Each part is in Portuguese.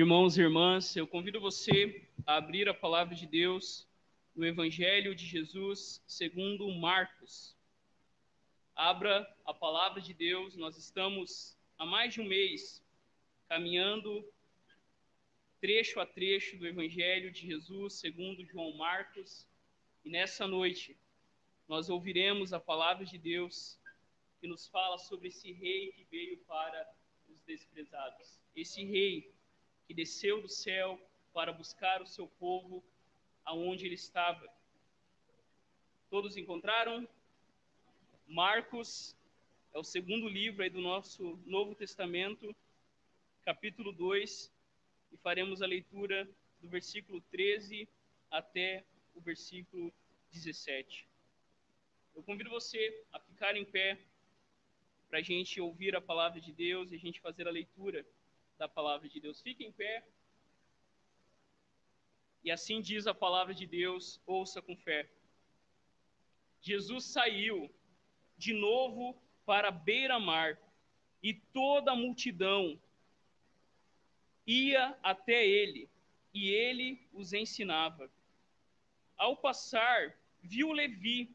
Irmãos e irmãs, eu convido você a abrir a palavra de Deus no Evangelho de Jesus segundo Marcos. Abra a palavra de Deus, nós estamos há mais de um mês caminhando trecho a trecho do Evangelho de Jesus segundo João Marcos, e nessa noite nós ouviremos a palavra de Deus que nos fala sobre esse rei que veio para os desprezados. Esse rei que desceu do céu para buscar o seu povo aonde ele estava. Todos encontraram? Marcos é o segundo livro aí do nosso Novo Testamento, capítulo 2, e faremos a leitura do versículo 13 até o versículo 17. Eu convido você a ficar em pé para a gente ouvir a palavra de Deus e a gente fazer a leitura da palavra de Deus. Fique em pé. E assim diz a palavra de Deus, ouça com fé. Jesus saiu de novo para beira-mar e toda a multidão ia até ele e ele os ensinava. Ao passar, viu Levi,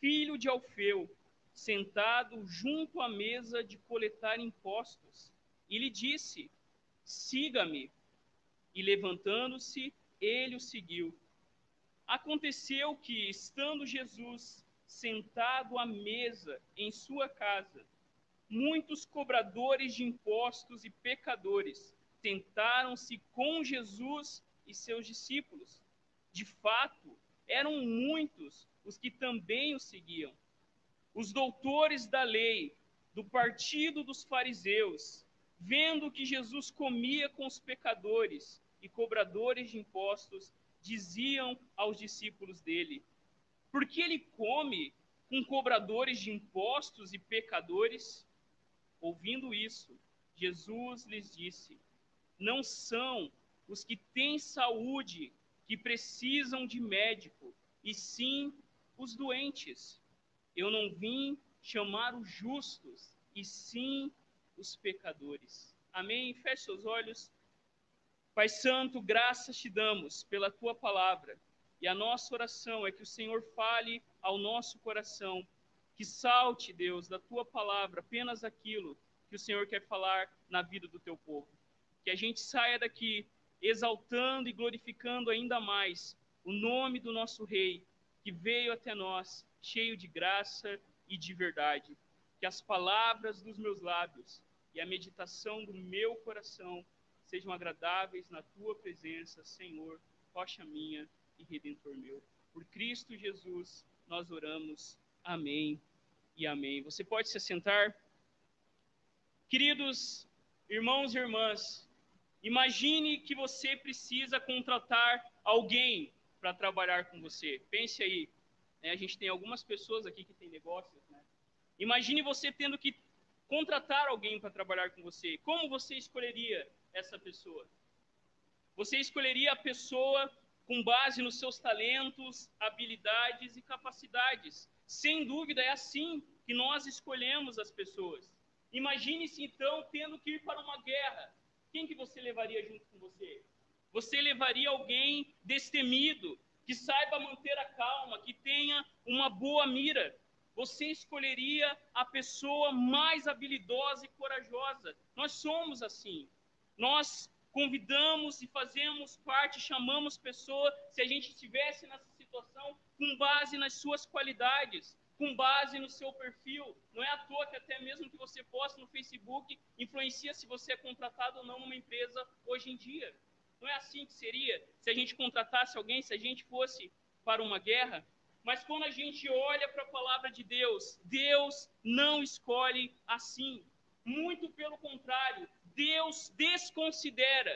filho de Alfeu, sentado junto à mesa de coletar impostos, e lhe disse: siga-me. E levantando-se, ele o seguiu. Aconteceu que, estando Jesus sentado à mesa em sua casa, muitos cobradores de impostos e pecadores tentaram-se com Jesus e seus discípulos. De fato, eram muitos os que também o seguiam. Os doutores da lei, do partido dos fariseus, vendo que Jesus comia com os pecadores e cobradores de impostos, diziam aos discípulos dele: Por que ele come com cobradores de impostos e pecadores? Ouvindo isso, Jesus lhes disse: Não são os que têm saúde que precisam de médico, e sim os doentes. Eu não vim chamar os justos, e sim os pecadores. Amém? Feche seus olhos. Pai Santo, graças te damos pela tua palavra. E a nossa oração é que o Senhor fale ao nosso coração, que salte, Deus, da tua palavra apenas aquilo que o Senhor quer falar na vida do teu povo. Que a gente saia daqui exaltando e glorificando ainda mais o nome do nosso Rei, que veio até nós cheio de graça e de verdade. Que as palavras dos meus lábios e a meditação do meu coração sejam agradáveis na tua presença, Senhor, rocha minha e redentor meu. Por Cristo Jesus, nós oramos. Amém e amém. Você pode se assentar? Queridos irmãos e irmãs, imagine que você precisa contratar alguém para trabalhar com você. Pense aí. Né? A gente tem algumas pessoas aqui que têm negócios. Né? Imagine você tendo que contratar alguém para trabalhar com você, como você escolheria essa pessoa? Você escolheria a pessoa com base nos seus talentos, habilidades e capacidades. Sem dúvida, é assim que nós escolhemos as pessoas. Imagine-se então tendo que ir para uma guerra. Quem que você levaria junto com você? Você levaria alguém destemido, que saiba manter a calma, que tenha uma boa mira, você escolheria a pessoa mais habilidosa e corajosa. Nós somos assim. Nós convidamos e fazemos parte, chamamos pessoa, se a gente estivesse nessa situação, com base nas suas qualidades, com base no seu perfil. Não é à toa que até mesmo que você posta no Facebook influencia se você é contratado ou não numa empresa hoje em dia. Não é assim que seria se a gente contratasse alguém, se a gente fosse para uma guerra? Mas quando a gente olha para a palavra de Deus, Deus não escolhe assim. Muito pelo contrário, Deus desconsidera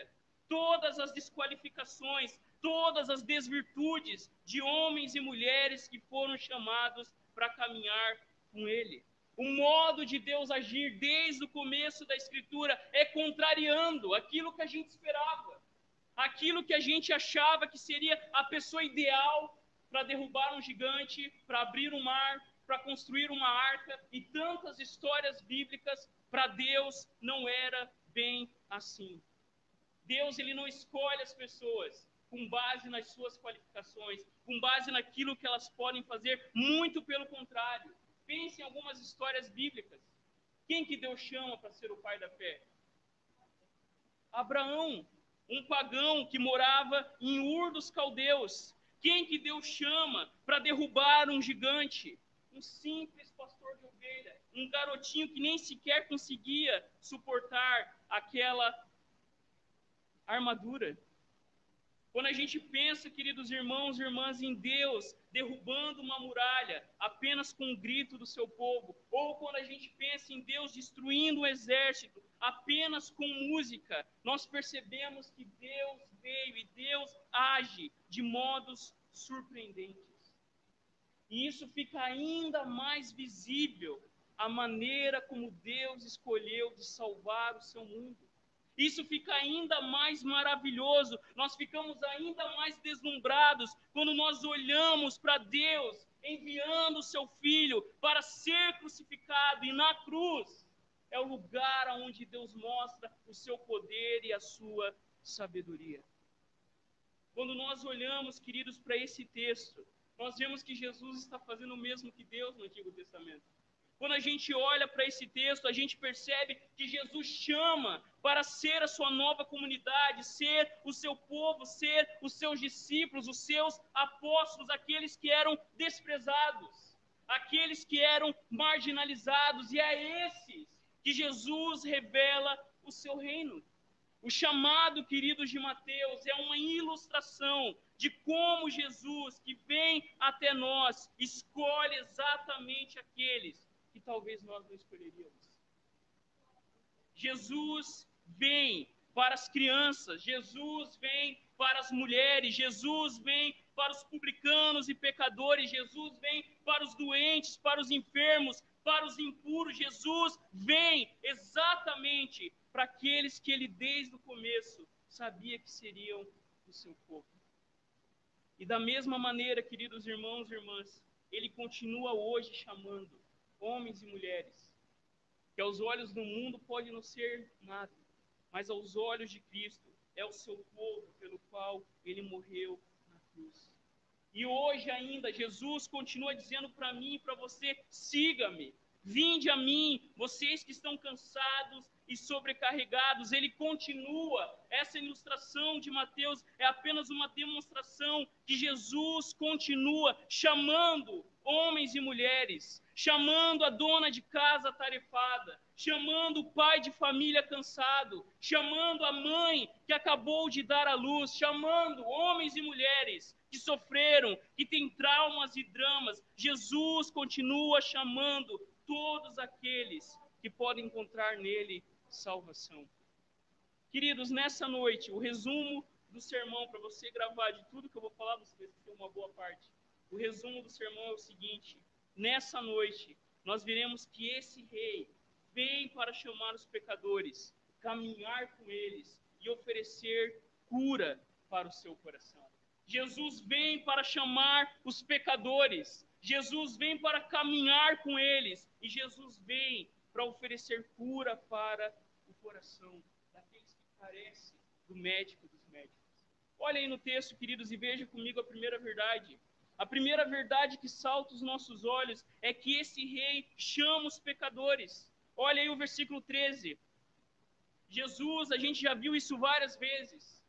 todas as desqualificações, todas as desvirtudes de homens e mulheres que foram chamados para caminhar com Ele. O modo de Deus agir desde o começo da Escritura é contrariando aquilo que a gente esperava, aquilo que a gente achava que seria a pessoa ideal para derrubar um gigante, para abrir um mar, para construir uma arca e tantas histórias bíblicas, para Deus não era bem assim. Deus ele não escolhe as pessoas com base nas suas qualificações, com base naquilo que elas podem fazer, muito pelo contrário. Pense em algumas histórias bíblicas. Quem que Deus chama para ser o pai da fé? Abraão, um pagão que morava em Ur dos Caldeus. Quem que Deus chama para derrubar um gigante? Um simples pastor de ovelha, um garotinho que nem sequer conseguia suportar aquela armadura. Quando a gente pensa, queridos irmãos e irmãs, em Deus derrubando uma muralha apenas com um grito do seu povo, ou quando a gente pensa em Deus destruindo um exército apenas com música, nós percebemos que Deus veio e Deus age de modos surpreendentes. E isso fica ainda mais visível a maneira como Deus escolheu de salvar o seu mundo. Isso fica ainda mais maravilhoso, nós ficamos ainda mais deslumbrados quando nós olhamos para Deus enviando o seu filho para ser crucificado e na cruz é o lugar onde Deus mostra o seu poder e a sua sabedoria. Quando nós olhamos, queridos, para esse texto, nós vemos que Jesus está fazendo o mesmo que Deus no Antigo Testamento. Quando a gente olha para esse texto, a gente percebe que Jesus chama para ser a sua nova comunidade, ser o seu povo, ser os seus discípulos, os seus apóstolos, aqueles que eram desprezados, aqueles que eram marginalizados, e é esses que Jesus revela o seu reino. O chamado, queridos de Mateus, é uma ilustração de como Jesus, que vem até nós, escolhe exatamente aqueles que talvez nós não escolheríamos. Jesus vem para as crianças, Jesus vem para as mulheres, Jesus vem para os publicanos e pecadores, Jesus vem para os doentes, para os enfermos, para os impuros. Jesus vem exatamente para aqueles que ele desde o começo sabia que seriam o seu povo. E da mesma maneira, queridos irmãos e irmãs, ele continua hoje chamando homens e mulheres, que aos olhos do mundo pode não ser nada, mas aos olhos de Cristo é o seu povo pelo qual ele morreu na cruz. E hoje ainda Jesus continua dizendo para mim e para você: siga-me, vinde a mim, vocês que estão cansados e sobrecarregados. Ele continua. Essa ilustração de Mateus é apenas uma demonstração que Jesus continua chamando homens e mulheres, chamando a dona de casa tarefada, chamando o pai de família cansado, chamando a mãe que acabou de dar à luz, chamando homens e mulheres que sofreram, que têm traumas e dramas. Jesus continua chamando todos aqueles que podem encontrar nele salvação. Queridos, nessa noite, o resumo do sermão, para você gravar de tudo que eu vou falar, você vai ter uma boa parte. O resumo do sermão é o seguinte: nessa noite, nós veremos que esse rei vem para chamar os pecadores, caminhar com eles e oferecer cura para o seu coração. Jesus vem para chamar os pecadores, Jesus vem para caminhar com eles e Jesus vem para oferecer cura para o coração daqueles que carecem do médico dos médicos. Olha aí no texto, queridos, e veja comigo a primeira verdade. A primeira verdade que salta os nossos olhos é que esse rei chama os pecadores. Olha aí o versículo 13. Jesus, a gente já viu isso várias vezes.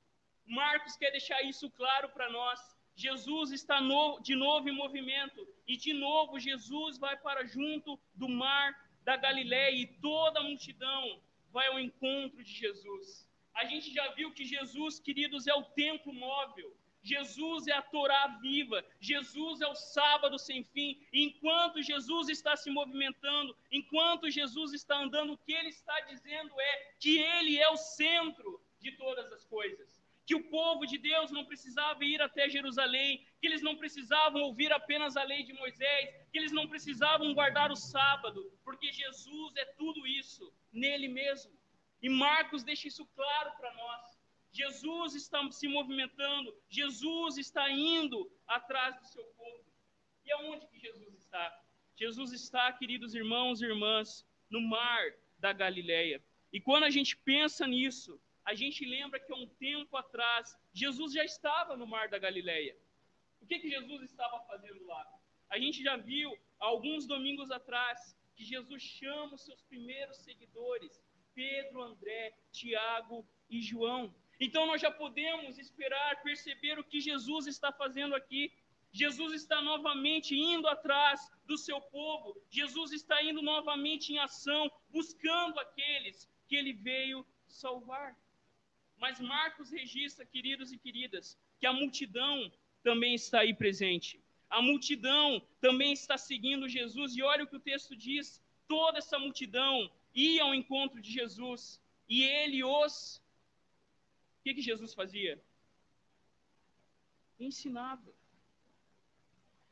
Marcos quer deixar isso claro para nós. Jesus está no, de novo em movimento e de novo Jesus vai para junto do mar da Galiléia e toda a multidão vai ao encontro de Jesus. A gente já viu que Jesus, queridos, é o templo móvel. Jesus é a Torá viva, Jesus é o sábado sem fim. Enquanto Jesus está se movimentando, enquanto Jesus está andando, o que ele está dizendo é que ele é o centro de todas as coisas. Que o povo de Deus não precisava ir até Jerusalém, que eles não precisavam ouvir apenas a lei de Moisés, que eles não precisavam guardar o sábado, porque Jesus é tudo isso nele mesmo. E Marcos deixa isso claro para nós. Jesus está se movimentando, Jesus está indo atrás do seu povo. E aonde que Jesus está? Jesus está, queridos irmãos e irmãs, no mar da Galileia. E quando a gente pensa nisso, a gente lembra que há um tempo atrás, Jesus já estava no Mar da Galileia. O que, que Jesus estava fazendo lá? A gente já viu, alguns domingos atrás, que Jesus chama os seus primeiros seguidores, Pedro, André, Tiago e João. Então nós já podemos esperar, perceber o que Jesus está fazendo aqui. Jesus está novamente indo atrás do seu povo. Jesus está indo novamente em ação, buscando aqueles que ele veio salvar. Mas Marcos registra, queridos e queridas, que a multidão também está aí presente. A multidão também está seguindo Jesus, e olha o que o texto diz: toda essa multidão ia ao encontro de Jesus, e ele os. O que, que Jesus fazia? Ensinava.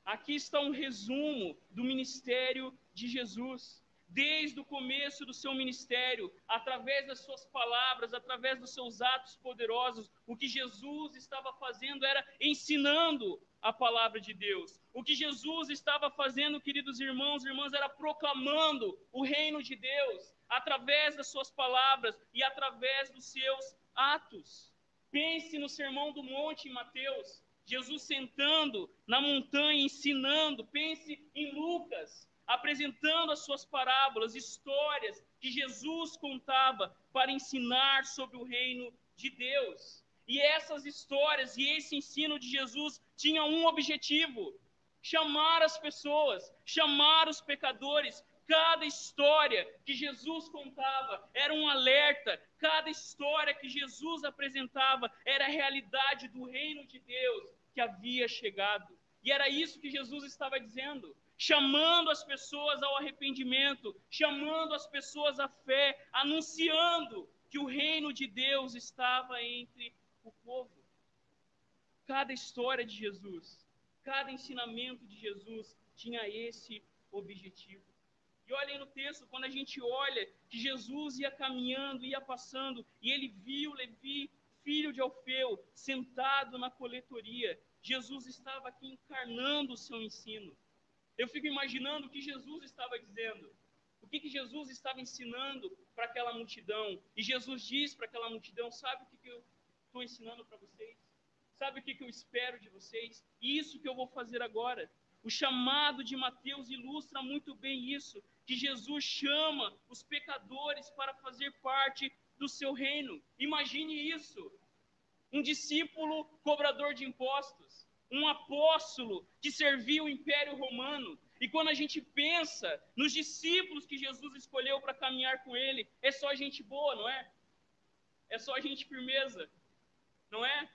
Aqui está um resumo do ministério de Jesus desde o começo do seu ministério, através das suas palavras, através dos seus atos poderosos, o que Jesus estava fazendo era ensinando a palavra de Deus. O que Jesus estava fazendo, queridos irmãos e irmãs, era proclamando o reino de Deus através das suas palavras e através dos seus atos. Pense no Sermão do Monte em Mateus, Jesus sentando na montanha ensinando. Pense em Lucas, apresentando as suas parábolas, histórias que Jesus contava para ensinar sobre o reino de Deus. E essas histórias e esse ensino de Jesus tinham um objetivo: chamar as pessoas, chamar os pecadores. Cada história que Jesus contava era um alerta, cada história que Jesus apresentava era a realidade do reino de Deus que havia chegado. E era isso que Jesus estava dizendo chamando as pessoas ao arrependimento, chamando as pessoas à fé, anunciando que o reino de Deus estava entre o povo. Cada história de Jesus, cada ensinamento de Jesus tinha esse objetivo. E olhem no texto, quando a gente olha que Jesus ia caminhando, ia passando, e ele viu Levi, filho de Alfeu, sentado na coletoria, Jesus estava aqui encarnando o seu ensino. Eu fico imaginando o que Jesus estava dizendo, o que, que Jesus estava ensinando para aquela multidão. E Jesus diz para aquela multidão: Sabe o que, que eu estou ensinando para vocês? Sabe o que, que eu espero de vocês? Isso que eu vou fazer agora. O chamado de Mateus ilustra muito bem isso, que Jesus chama os pecadores para fazer parte do seu reino. Imagine isso. Um discípulo cobrador de impostos um apóstolo que servia o Império Romano. E quando a gente pensa nos discípulos que Jesus escolheu para caminhar com ele, é só gente boa, não é? É só gente firmeza, não é?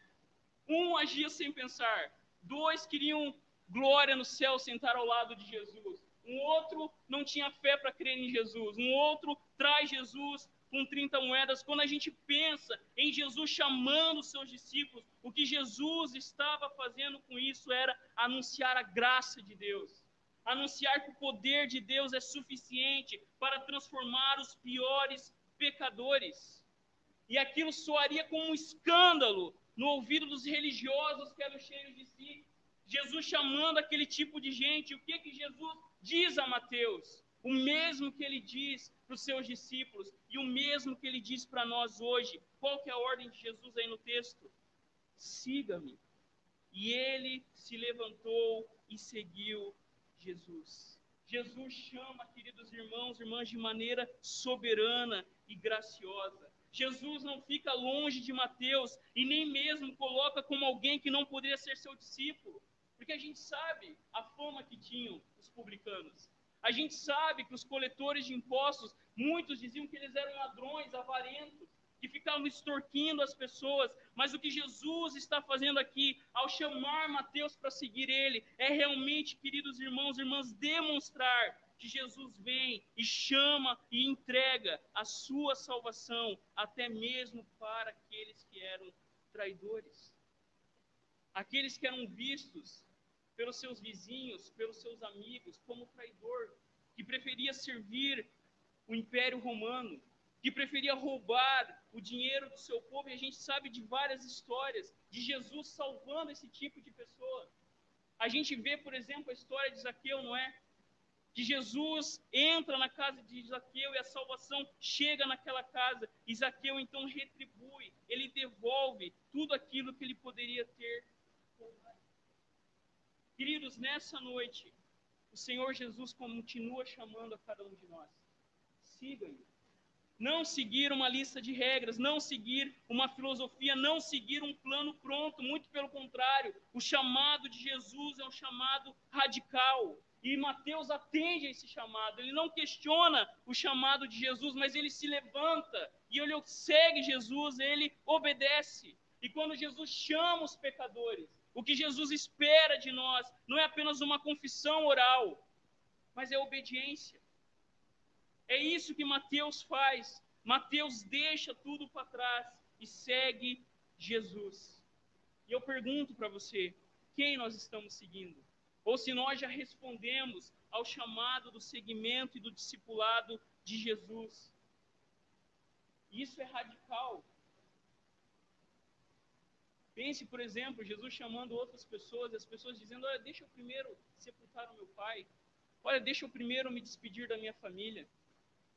Um agia sem pensar, dois queriam glória no céu sentar ao lado de Jesus. Um outro não tinha fé para crer em Jesus. Um outro traz Jesus com 30 moedas, quando a gente pensa em Jesus chamando os seus discípulos, o que Jesus estava fazendo com isso era anunciar a graça de Deus, anunciar que o poder de Deus é suficiente para transformar os piores pecadores. E aquilo soaria como um escândalo no ouvido dos religiosos que eram cheios de si. Jesus chamando aquele tipo de gente, o que que Jesus diz a Mateus? O mesmo que ele diz para os seus discípulos e o mesmo que ele diz para nós hoje. Qual que é a ordem de Jesus aí no texto? Siga-me. E ele se levantou e seguiu Jesus. Jesus chama, queridos irmãos irmãs, de maneira soberana e graciosa. Jesus não fica longe de Mateus e nem mesmo coloca como alguém que não poderia ser seu discípulo, porque a gente sabe a fama que tinham os publicanos. A gente sabe que os coletores de impostos, muitos diziam que eles eram ladrões, avarentos, que ficavam extorquindo as pessoas, mas o que Jesus está fazendo aqui, ao chamar Mateus para seguir ele, é realmente, queridos irmãos e irmãs, demonstrar que Jesus vem e chama e entrega a sua salvação, até mesmo para aqueles que eram traidores. Aqueles que eram vistos pelos seus vizinhos, pelos seus amigos, como traidor, que preferia servir o Império Romano, que preferia roubar o dinheiro do seu povo, e a gente sabe de várias histórias de Jesus salvando esse tipo de pessoa. A gente vê, por exemplo, a história de Zaqueu, não é? que Jesus entra na casa de Zaqueu e a salvação chega naquela casa. E Zaqueu então retribui, ele devolve tudo aquilo que ele poderia ter. Queridos, nessa noite, o Senhor Jesus continua chamando a cada um de nós. Siga-me. Não seguir uma lista de regras, não seguir uma filosofia, não seguir um plano pronto, muito pelo contrário. O chamado de Jesus é um chamado radical. E Mateus atende a esse chamado. Ele não questiona o chamado de Jesus, mas ele se levanta e ele segue Jesus, ele obedece. E quando Jesus chama os pecadores, o que Jesus espera de nós não é apenas uma confissão oral, mas é obediência. É isso que Mateus faz. Mateus deixa tudo para trás e segue Jesus. E eu pergunto para você, quem nós estamos seguindo? Ou se nós já respondemos ao chamado do seguimento e do discipulado de Jesus. Isso é radical. Pense, por exemplo, Jesus chamando outras pessoas, as pessoas dizendo: Olha, deixa eu primeiro sepultar o meu pai. Olha, deixa eu primeiro me despedir da minha família.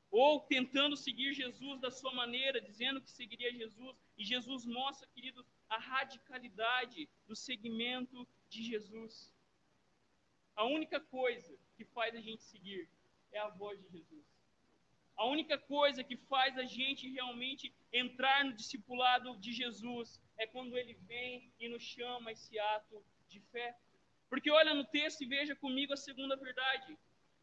Ou tentando seguir Jesus da sua maneira, dizendo que seguiria Jesus. E Jesus mostra, queridos, a radicalidade do seguimento de Jesus. A única coisa que faz a gente seguir é a voz de Jesus. A única coisa que faz a gente realmente entrar no discipulado de Jesus é quando ele vem e nos chama esse ato de fé. Porque olha no texto e veja comigo a segunda verdade.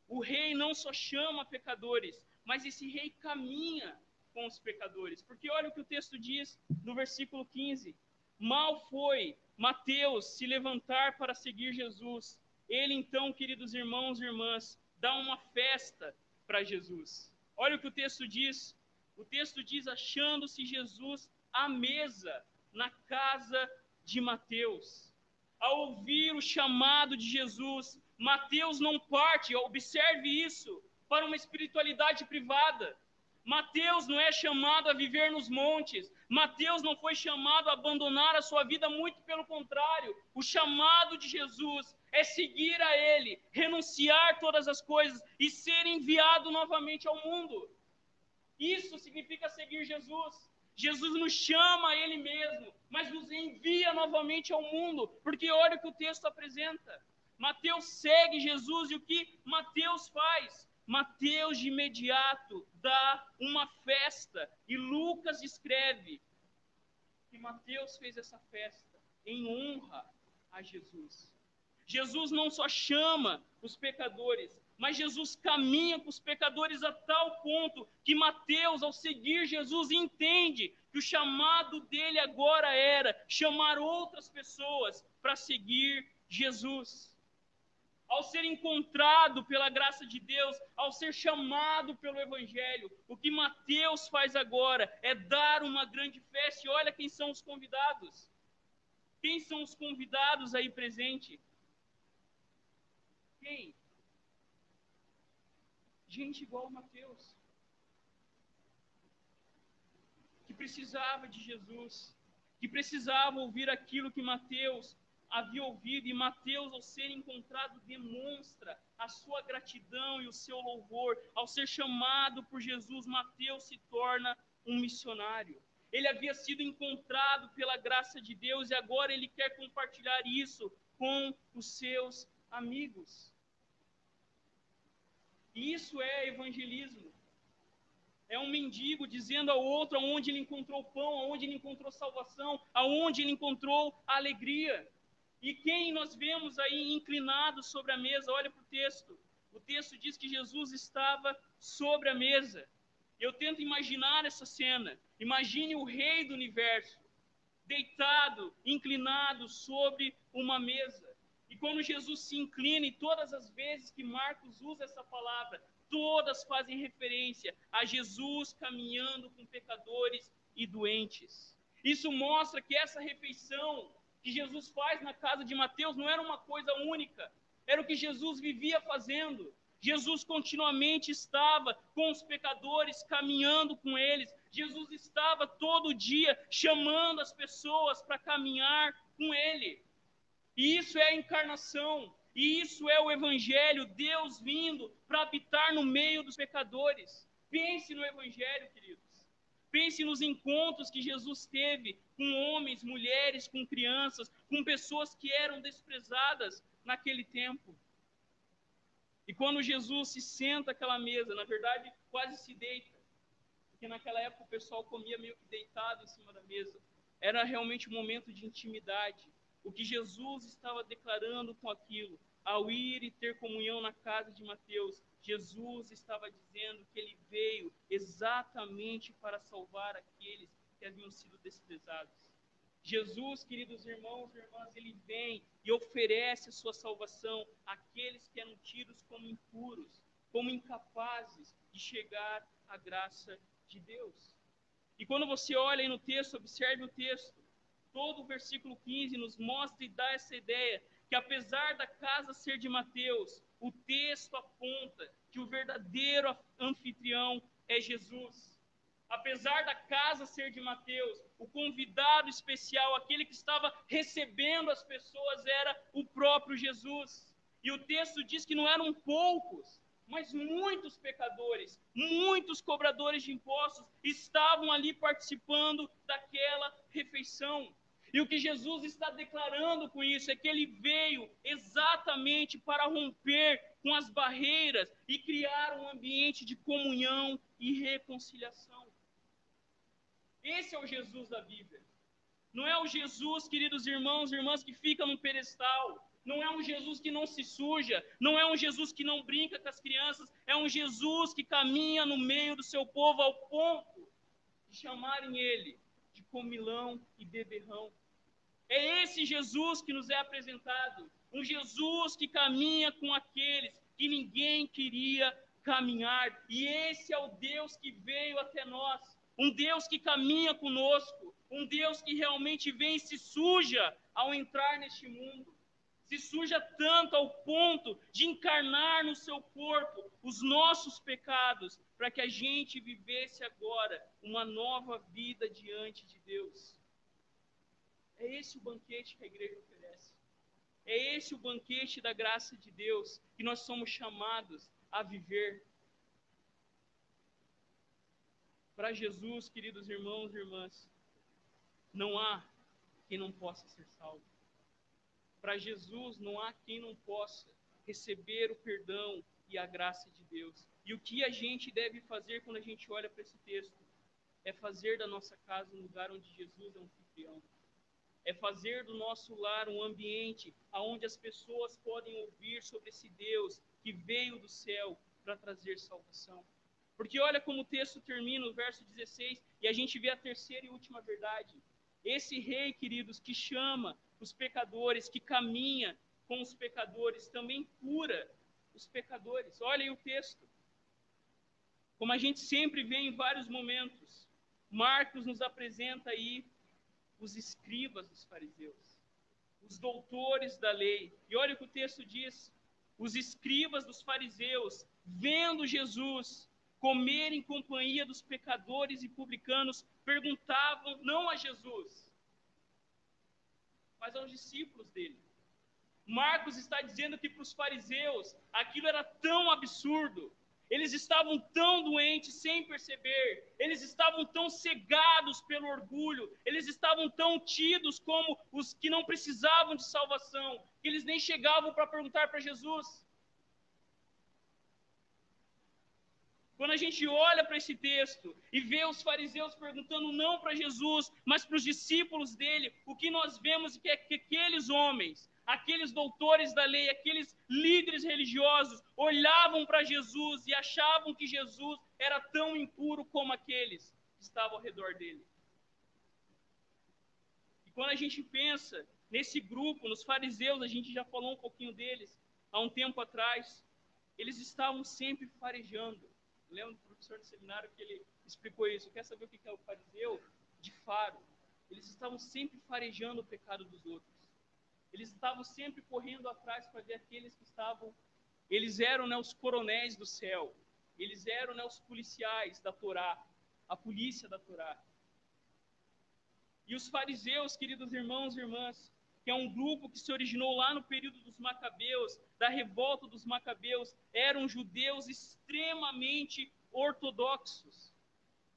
O rei não só chama pecadores, mas esse rei caminha com os pecadores. Porque olha o que o texto diz no versículo 15: Mal foi Mateus se levantar para seguir Jesus ele então, queridos irmãos e irmãs, dá uma festa para Jesus. Olha o que o texto diz. O texto diz: achando-se Jesus à mesa na casa de Mateus. Ao ouvir o chamado de Jesus, Mateus não parte, observe isso, para uma espiritualidade privada. Mateus não é chamado a viver nos montes. Mateus não foi chamado a abandonar a sua vida, muito pelo contrário. O chamado de Jesus é seguir a Ele, renunciar todas as coisas e ser enviado novamente ao mundo. Isso significa seguir Jesus. Jesus nos chama a Ele mesmo, mas nos envia novamente ao mundo, porque olha o que o texto apresenta. Mateus segue Jesus e o que Mateus faz? Mateus de imediato dá uma festa e Lucas escreve que Mateus fez essa festa em honra a Jesus. Jesus não só chama os pecadores, mas Jesus caminha com os pecadores a tal ponto que Mateus, ao seguir Jesus, entende que o chamado dele agora era chamar outras pessoas para seguir Jesus ao ser encontrado pela graça de Deus, ao ser chamado pelo Evangelho, o que Mateus faz agora é dar uma grande festa. E olha quem são os convidados. Quem são os convidados aí presente? Quem? Gente igual Mateus. Que precisava de Jesus, que precisava ouvir aquilo que Mateus havia ouvido, e Mateus, ao ser encontrado, demonstra a sua gratidão e o seu louvor. Ao ser chamado por Jesus, Mateus se torna um missionário. Ele havia sido encontrado pela graça de Deus e agora ele quer compartilhar isso com os seus amigos. E isso é evangelismo. É um mendigo dizendo ao outro aonde ele encontrou pão, aonde ele encontrou salvação, aonde ele encontrou alegria. E quem nós vemos aí inclinado sobre a mesa? Olha para o texto. O texto diz que Jesus estava sobre a mesa. Eu tento imaginar essa cena. Imagine o rei do universo, deitado, inclinado sobre uma mesa. E quando Jesus se inclina, e todas as vezes que Marcos usa essa palavra, todas fazem referência a Jesus caminhando com pecadores e doentes. Isso mostra que essa refeição que Jesus faz na casa de Mateus não era uma coisa única, era o que Jesus vivia fazendo. Jesus continuamente estava com os pecadores, caminhando com eles. Jesus estava todo dia chamando as pessoas para caminhar com ele. E isso é a encarnação. E isso é o Evangelho, Deus vindo para habitar no meio dos pecadores. Pense no Evangelho, queridos. Pense nos encontros que Jesus teve com homens, mulheres, com crianças, com pessoas que eram desprezadas naquele tempo. E quando Jesus se senta àquela mesa, na verdade, quase se deita, porque naquela época o pessoal comia meio que deitado em cima da mesa. Era realmente um momento de intimidade. O que Jesus estava declarando com aquilo, ao ir e ter comunhão na casa de Mateus, Jesus estava dizendo que ele veio exatamente para salvar aqueles que haviam sido desprezados. Jesus, queridos irmãos e irmãs, ele vem e oferece a sua salvação àqueles que eram tidos como impuros, como incapazes de chegar à graça de Deus. E quando você olha aí no texto, observe o texto, todo o versículo 15 nos mostra e dá essa ideia que apesar da casa ser de Mateus, o texto aponta que o verdadeiro anfitrião é Jesus. Apesar da casa ser de Mateus, o convidado especial, aquele que estava recebendo as pessoas, era o próprio Jesus. E o texto diz que não eram poucos, mas muitos pecadores, muitos cobradores de impostos estavam ali participando daquela refeição. E o que Jesus está declarando com isso é que ele veio exatamente para romper com as barreiras e criar um ambiente de comunhão e reconciliação. Esse é o Jesus da Bíblia. Não é o Jesus, queridos irmãos e irmãs, que fica num pedestal. Não é um Jesus que não se suja. Não é um Jesus que não brinca com as crianças. É um Jesus que caminha no meio do seu povo ao ponto de chamarem ele de comilão e beberrão. É esse Jesus que nos é apresentado, um Jesus que caminha com aqueles que ninguém queria caminhar, e esse é o Deus que veio até nós, um Deus que caminha conosco, um Deus que realmente vem e se suja ao entrar neste mundo, se suja tanto ao ponto de encarnar no seu corpo os nossos pecados, para que a gente vivesse agora uma nova vida diante de Deus. É esse o banquete que a igreja oferece. É esse o banquete da graça de Deus que nós somos chamados a viver. Para Jesus, queridos irmãos e irmãs, não há quem não possa ser salvo. Para Jesus, não há quem não possa receber o perdão e a graça de Deus. E o que a gente deve fazer quando a gente olha para esse texto? É fazer da nossa casa um lugar onde Jesus é um anfitrião é fazer do nosso lar um ambiente onde as pessoas podem ouvir sobre esse Deus que veio do céu para trazer salvação. Porque olha como o texto termina, o verso 16, e a gente vê a terceira e última verdade. Esse rei, queridos, que chama os pecadores, que caminha com os pecadores, também cura os pecadores. Olhem o texto. Como a gente sempre vê em vários momentos, Marcos nos apresenta aí os escribas dos fariseus, os doutores da lei. E olha o que o texto diz: os escribas dos fariseus, vendo Jesus comer em companhia dos pecadores e publicanos, perguntavam não a Jesus, mas aos discípulos dele. Marcos está dizendo que para os fariseus aquilo era tão absurdo eles estavam tão doentes sem perceber, eles estavam tão cegados pelo orgulho, eles estavam tão tidos como os que não precisavam de salvação, que eles nem chegavam para perguntar para Jesus. Quando a gente olha para esse texto e vê os fariseus perguntando não para Jesus, mas para os discípulos dele, o que nós vemos é que aqueles homens aqueles doutores da lei, aqueles líderes religiosos, olhavam para Jesus e achavam que Jesus era tão impuro como aqueles que estavam ao redor dele. E quando a gente pensa nesse grupo, nos fariseus, a gente já falou um pouquinho deles há um tempo atrás, eles estavam sempre farejando. Lembra do professor do seminário que ele explicou isso? Quer saber o que é o fariseu? De faro. Eles estavam sempre farejando o pecado dos outros. Eles estavam sempre correndo atrás para ver aqueles que estavam. Eles eram né, os coronéis do céu. Eles eram né, os policiais da Torá, a polícia da Torá. E os fariseus, queridos irmãos e irmãs, que é um grupo que se originou lá no período dos Macabeus, da revolta dos Macabeus, eram judeus extremamente ortodoxos.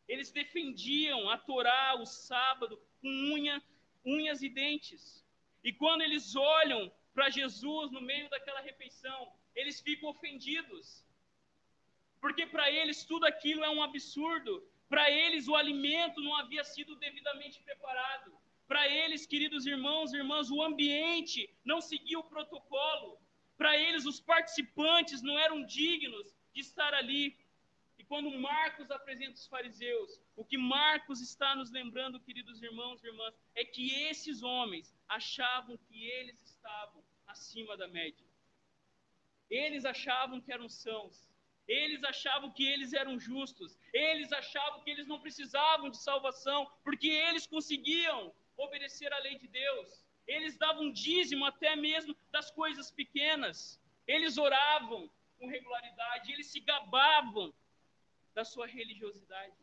Eles defendiam a Torá, o sábado, com unha, unhas e dentes. E quando eles olham para Jesus no meio daquela refeição, eles ficam ofendidos. Porque para eles tudo aquilo é um absurdo. Para eles o alimento não havia sido devidamente preparado. Para eles, queridos irmãos e irmãs, o ambiente não seguia o protocolo. Para eles, os participantes não eram dignos de estar ali. Quando Marcos apresenta os fariseus, o que Marcos está nos lembrando, queridos irmãos e irmãs, é que esses homens achavam que eles estavam acima da média. Eles achavam que eram sãos. Eles achavam que eles eram justos. Eles achavam que eles não precisavam de salvação, porque eles conseguiam obedecer à lei de Deus. Eles davam dízimo até mesmo das coisas pequenas. Eles oravam com regularidade, eles se gabavam da sua religiosidade.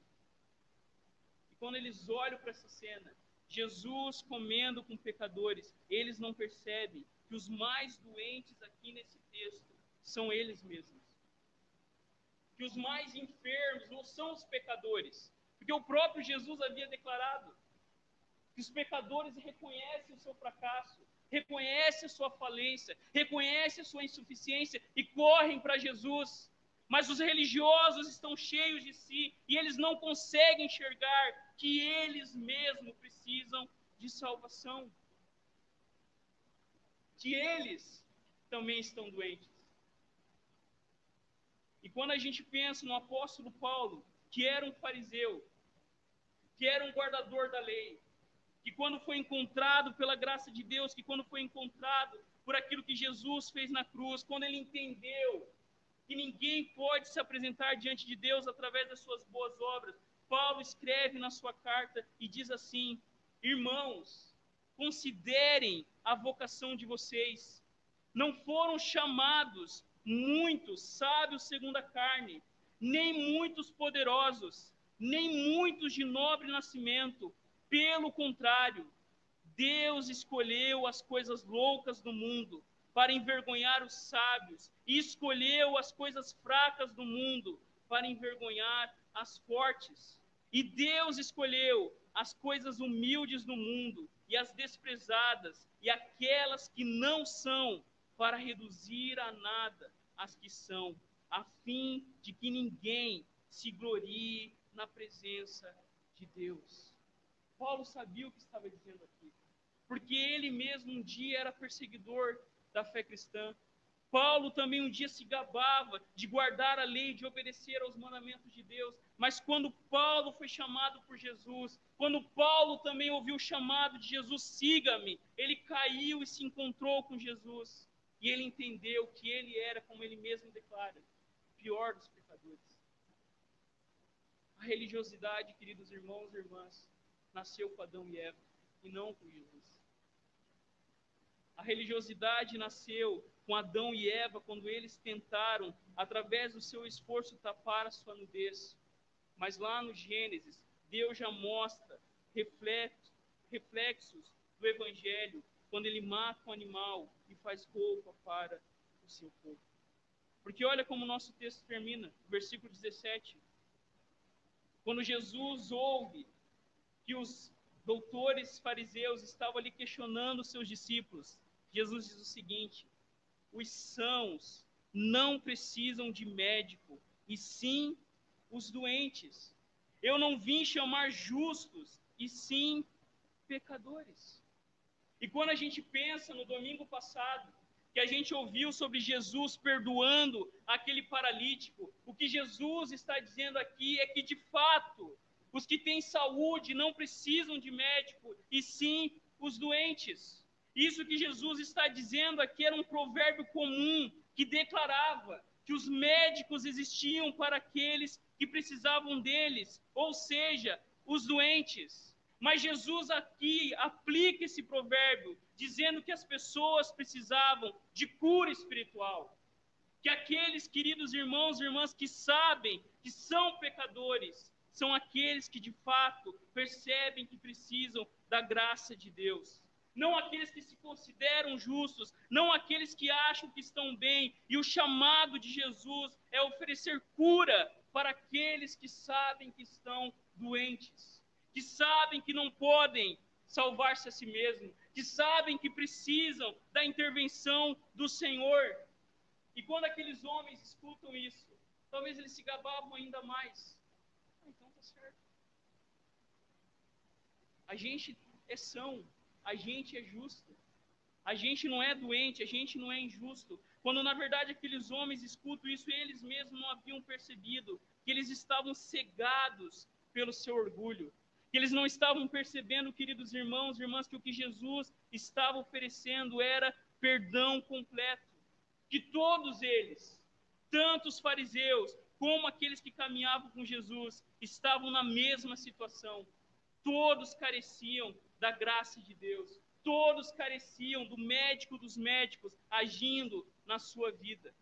E quando eles olham para essa cena, Jesus comendo com pecadores, eles não percebem que os mais doentes aqui nesse texto são eles mesmos. Que os mais enfermos não são os pecadores, porque o próprio Jesus havia declarado que os pecadores reconhecem o seu fracasso, reconhecem a sua falência, reconhecem a sua insuficiência e correm para Jesus. Mas os religiosos estão cheios de si e eles não conseguem enxergar que eles mesmos precisam de salvação. Que eles também estão doentes. E quando a gente pensa no apóstolo Paulo, que era um fariseu, que era um guardador da lei, que quando foi encontrado pela graça de Deus, que quando foi encontrado por aquilo que Jesus fez na cruz, quando ele entendeu que ninguém pode se apresentar diante de Deus através das suas boas obras, Paulo escreve na sua carta e diz assim: Irmãos, considerem a vocação de vocês. Não foram chamados muitos sábios segundo a carne, nem muitos poderosos, nem muitos de nobre nascimento pelo contrário, Deus escolheu as coisas loucas do mundo para envergonhar os sábios, e escolheu as coisas fracas do mundo para envergonhar as fortes. E Deus escolheu as coisas humildes do mundo e as desprezadas e aquelas que não são para reduzir a nada as que são, a fim de que ninguém se glorie na presença de Deus. Paulo sabia o que estava dizendo aqui, porque ele mesmo um dia era perseguidor da fé cristã. Paulo também um dia se gabava de guardar a lei, de obedecer aos mandamentos de Deus. Mas quando Paulo foi chamado por Jesus, quando Paulo também ouviu o chamado de Jesus, siga-me, ele caiu e se encontrou com Jesus. E ele entendeu que ele era, como ele mesmo declara, o pior dos pecadores. A religiosidade, queridos irmãos e irmãs, nasceu com Adão e Eva e não com Jesus. A religiosidade nasceu com Adão e Eva quando eles tentaram, através do seu esforço, tapar a sua nudez. Mas lá no Gênesis, Deus já mostra reflexos do Evangelho quando ele mata um animal e faz roupa para o seu povo. Porque olha como o nosso texto termina, versículo 17. Quando Jesus ouve que os doutores fariseus estavam ali questionando seus discípulos. Jesus diz o seguinte: os sãos não precisam de médico, e sim os doentes. Eu não vim chamar justos, e sim pecadores. E quando a gente pensa no domingo passado, que a gente ouviu sobre Jesus perdoando aquele paralítico, o que Jesus está dizendo aqui é que de fato os que têm saúde não precisam de médico, e sim os doentes. Isso que Jesus está dizendo aqui era um provérbio comum que declarava que os médicos existiam para aqueles que precisavam deles, ou seja, os doentes. Mas Jesus aqui aplica esse provérbio, dizendo que as pessoas precisavam de cura espiritual. Que aqueles queridos irmãos e irmãs que sabem que são pecadores, são aqueles que de fato percebem que precisam da graça de Deus. Não aqueles que se consideram justos, não aqueles que acham que estão bem. E o chamado de Jesus é oferecer cura para aqueles que sabem que estão doentes, que sabem que não podem salvar-se a si mesmos, que sabem que precisam da intervenção do Senhor. E quando aqueles homens escutam isso, talvez eles se gabavam ainda mais. Ah, então tá certo. A gente é são, a gente é justo. A gente não é doente, a gente não é injusto. Quando na verdade aqueles homens escutam isso, eles mesmos não haviam percebido que eles estavam cegados pelo seu orgulho, que eles não estavam percebendo, queridos irmãos e irmãs, que o que Jesus estava oferecendo era perdão completo. Que todos eles, tanto os fariseus como aqueles que caminhavam com Jesus, estavam na mesma situação. Todos careciam da graça de Deus. Todos careciam do médico dos médicos agindo na sua vida.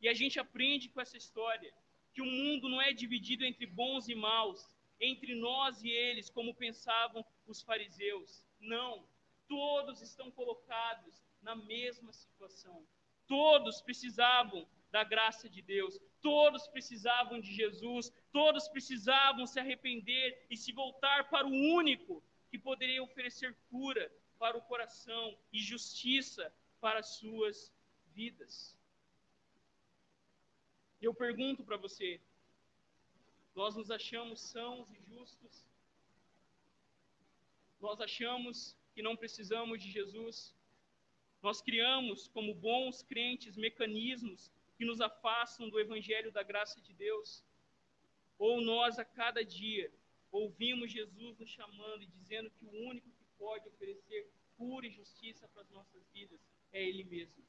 E a gente aprende com essa história que o mundo não é dividido entre bons e maus, entre nós e eles, como pensavam os fariseus. Não. Todos estão colocados na mesma situação. Todos precisavam da graça de Deus. Todos precisavam de Jesus, todos precisavam se arrepender e se voltar para o único que poderia oferecer cura para o coração e justiça para as suas vidas. Eu pergunto para você: nós nos achamos sãos e justos? Nós achamos que não precisamos de Jesus? Nós criamos, como bons crentes, mecanismos que nos afastam do evangelho da graça de Deus? Ou nós, a cada dia, ouvimos Jesus nos chamando e dizendo que o único que pode oferecer cura e justiça para as nossas vidas é Ele mesmo.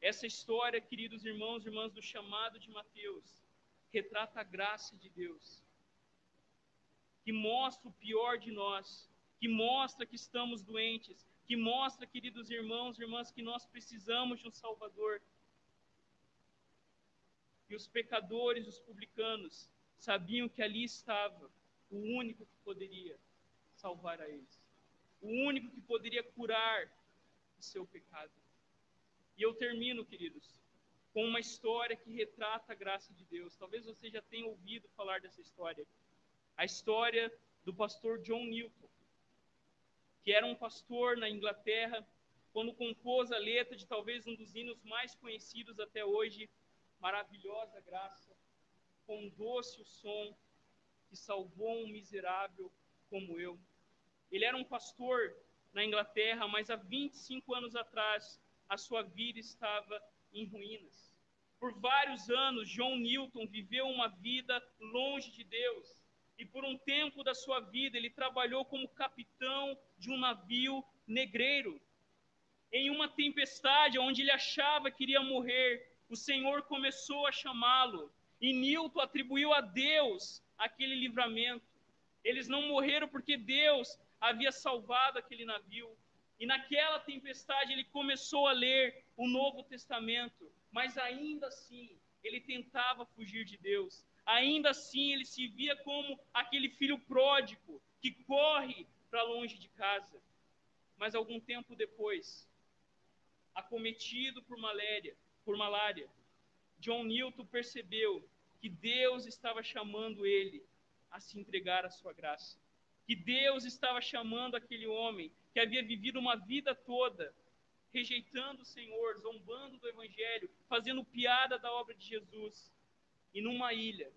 Essa história, queridos irmãos e irmãs, do chamado de Mateus, retrata a graça de Deus, que mostra o pior de nós, que mostra que estamos doentes, que mostra, queridos irmãos e irmãs, que nós precisamos de um Salvador, e os pecadores, os publicanos, sabiam que ali estava o único que poderia salvar a eles, o único que poderia curar o seu pecado. E eu termino, queridos, com uma história que retrata a graça de Deus. Talvez você já tenha ouvido falar dessa história. A história do pastor John Newton, que era um pastor na Inglaterra, quando compôs a letra de talvez um dos hinos mais conhecidos até hoje, maravilhosa graça, com doce o som que salvou um miserável como eu. Ele era um pastor na Inglaterra, mas há 25 anos atrás a sua vida estava em ruínas. Por vários anos, John Newton viveu uma vida longe de Deus. E por um tempo da sua vida, ele trabalhou como capitão de um navio negreiro. Em uma tempestade onde ele achava que iria morrer, o Senhor começou a chamá-lo e Newton atribuiu a Deus aquele livramento. Eles não morreram porque Deus havia salvado aquele navio. E naquela tempestade ele começou a ler o Novo Testamento, mas ainda assim ele tentava fugir de Deus. Ainda assim ele se via como aquele filho pródigo que corre para longe de casa. Mas algum tempo depois, acometido por malária, por malária, John Newton percebeu que Deus estava chamando ele a se entregar à sua graça. Que Deus estava chamando aquele homem que havia vivido uma vida toda rejeitando o Senhor, zombando do Evangelho, fazendo piada da obra de Jesus. E numa ilha,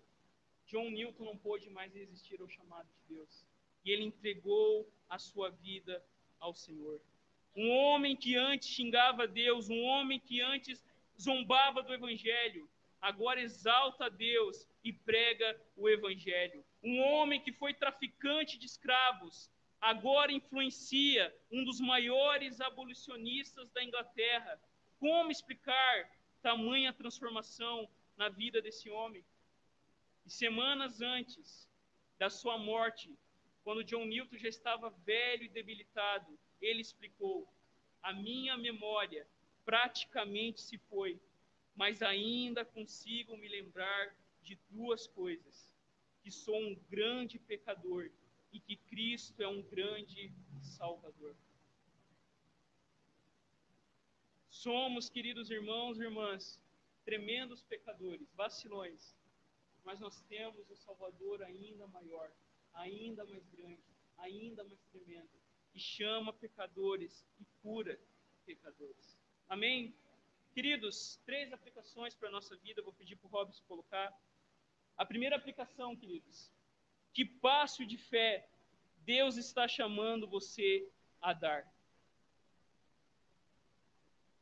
John Newton não pôde mais resistir ao chamado de Deus. E ele entregou a sua vida ao Senhor. Um homem que antes xingava Deus, um homem que antes zombava do evangelho, agora exalta a Deus e prega o evangelho. Um homem que foi traficante de escravos, agora influencia um dos maiores abolicionistas da Inglaterra. Como explicar tamanha transformação na vida desse homem? E semanas antes da sua morte, quando John Newton já estava velho e debilitado, ele explicou: A minha memória praticamente se foi, mas ainda consigo me lembrar de duas coisas: que sou um grande pecador e que Cristo é um grande Salvador. Somos, queridos irmãos e irmãs, tremendos pecadores, vacilões, mas nós temos um Salvador ainda maior, ainda mais grande, ainda mais tremendo, que chama pecadores e cura pecadores. Amém? Queridos, três aplicações para a nossa vida, vou pedir para o Robson colocar. A primeira aplicação, queridos, que passo de fé Deus está chamando você a dar?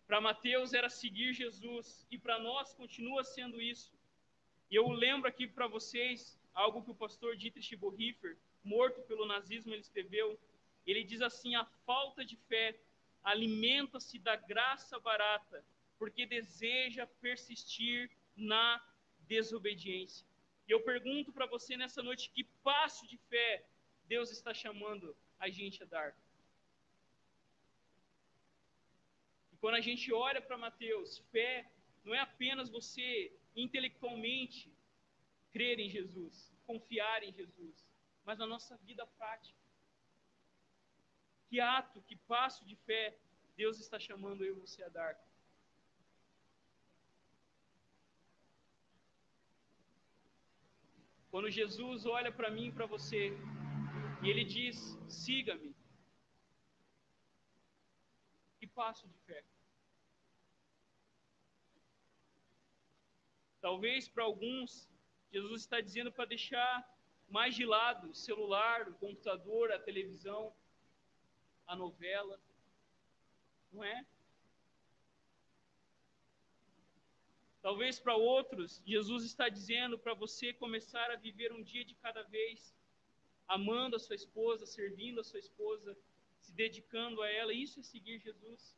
Para Mateus era seguir Jesus e para nós continua sendo isso. E eu lembro aqui para vocês algo que o pastor Dietrich Bonhoeffer, morto pelo nazismo, ele escreveu. Ele diz assim: a falta de fé alimenta-se da graça barata, porque deseja persistir na desobediência. E eu pergunto para você nessa noite: que passo de fé Deus está chamando a gente a dar? E quando a gente olha para Mateus, fé não é apenas você intelectualmente crer em Jesus, confiar em Jesus, mas na nossa vida prática. Que ato, que passo de fé Deus está chamando eu e você a dar? Quando Jesus olha para mim e para você, e ele diz: siga-me. Que passo de fé. Talvez para alguns, Jesus está dizendo para deixar mais de lado o celular, o computador, a televisão, a novela. Não é? Talvez para outros, Jesus está dizendo para você começar a viver um dia de cada vez, amando a sua esposa, servindo a sua esposa, se dedicando a ela. Isso é seguir Jesus.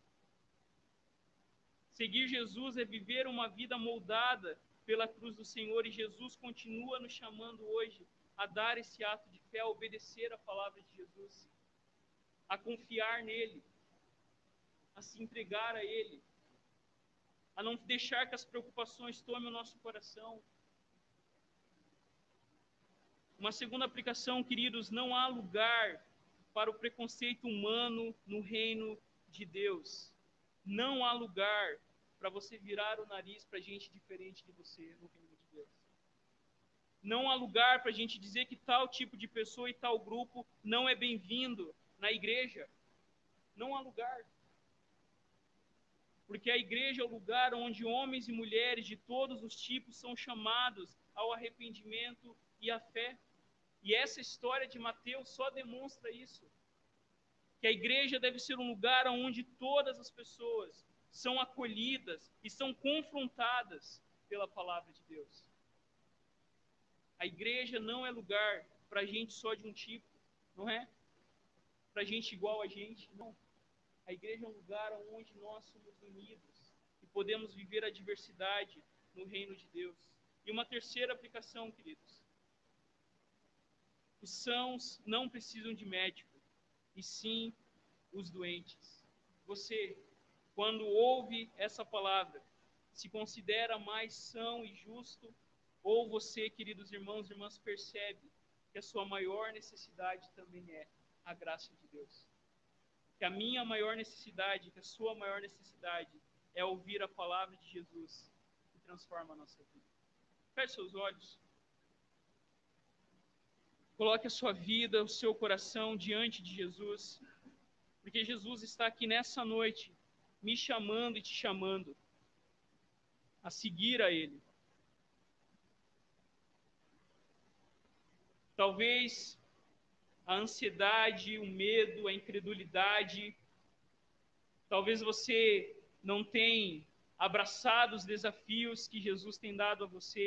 Seguir Jesus é viver uma vida moldada pela cruz do Senhor e Jesus continua nos chamando hoje a dar esse ato de fé, a obedecer a palavra de Jesus, a confiar nele, a se entregar a ele a não deixar que as preocupações tomem o nosso coração. Uma segunda aplicação, queridos, não há lugar para o preconceito humano no reino de Deus. Não há lugar para você virar o nariz para gente diferente de você no reino de Deus. Não há lugar para a gente dizer que tal tipo de pessoa e tal grupo não é bem-vindo na igreja. Não há lugar porque a igreja é o lugar onde homens e mulheres de todos os tipos são chamados ao arrependimento e à fé. E essa história de Mateus só demonstra isso. Que a igreja deve ser um lugar onde todas as pessoas são acolhidas e são confrontadas pela palavra de Deus. A igreja não é lugar para gente só de um tipo, não é? Para gente igual a gente, não. A igreja é um lugar onde nós somos unidos e podemos viver a diversidade no reino de Deus. E uma terceira aplicação, queridos. Os sãos não precisam de médico, e sim os doentes. Você, quando ouve essa palavra, se considera mais são e justo, ou você, queridos irmãos e irmãs, percebe que a sua maior necessidade também é a graça de Deus que a minha maior necessidade, que a sua maior necessidade é ouvir a palavra de Jesus que transforma a nossa vida. Feche seus olhos. Coloque a sua vida, o seu coração diante de Jesus, porque Jesus está aqui nessa noite, me chamando e te chamando a seguir a Ele. Talvez a ansiedade, o medo, a incredulidade. Talvez você não tenha abraçado os desafios que Jesus tem dado a você.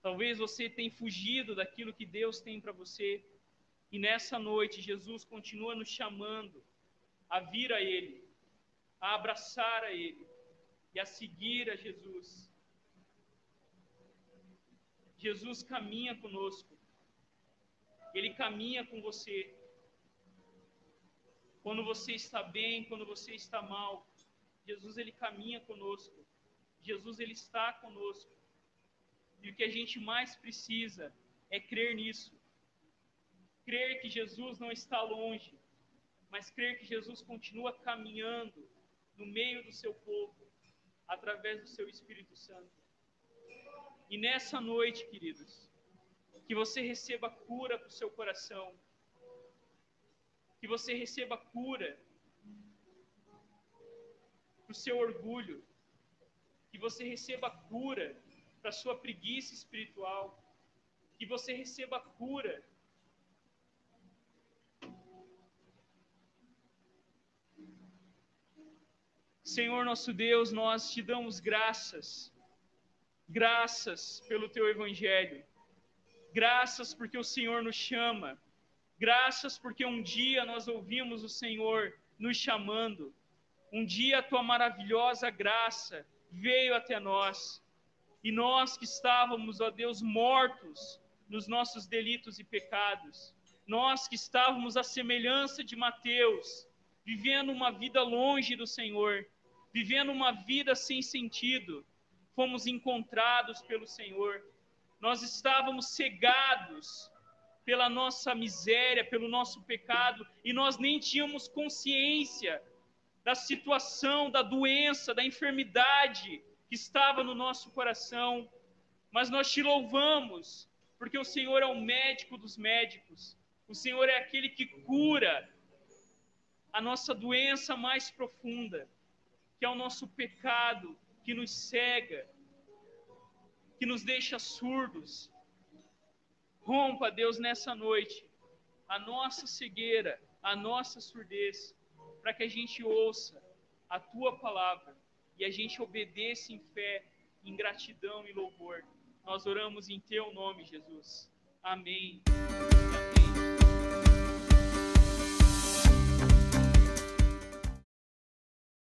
Talvez você tenha fugido daquilo que Deus tem para você. E nessa noite, Jesus continua nos chamando a vir a Ele, a abraçar a Ele e a seguir a Jesus. Jesus caminha conosco. Ele caminha com você. Quando você está bem, quando você está mal, Jesus ele caminha conosco. Jesus ele está conosco. E o que a gente mais precisa é crer nisso. crer que Jesus não está longe, mas crer que Jesus continua caminhando no meio do seu povo, através do seu Espírito Santo. E nessa noite, queridos, que você receba cura para o seu coração, que você receba cura para o seu orgulho, que você receba cura para a sua preguiça espiritual, que você receba cura Senhor nosso Deus, nós te damos graças, graças pelo teu evangelho, graças porque o Senhor nos chama, graças porque um dia nós ouvimos o Senhor nos chamando, um dia a tua maravilhosa graça veio até nós, e nós que estávamos, ó Deus, mortos nos nossos delitos e pecados, nós que estávamos à semelhança de Mateus, vivendo uma vida longe do Senhor, vivendo uma vida sem sentido, fomos encontrados pelo Senhor. Nós estávamos cegados pela nossa miséria, pelo nosso pecado, e nós nem tínhamos consciência da situação, da doença, da enfermidade que estava no nosso coração. Mas nós te louvamos, porque o Senhor é o médico dos médicos, o Senhor é aquele que cura a nossa doença mais profunda que é o nosso pecado que nos cega, que nos deixa surdos. Rompa, Deus, nessa noite, a nossa cegueira, a nossa surdez, para que a gente ouça a tua palavra e a gente obedeça em fé, em gratidão e louvor. Nós oramos em teu nome, Jesus. Amém.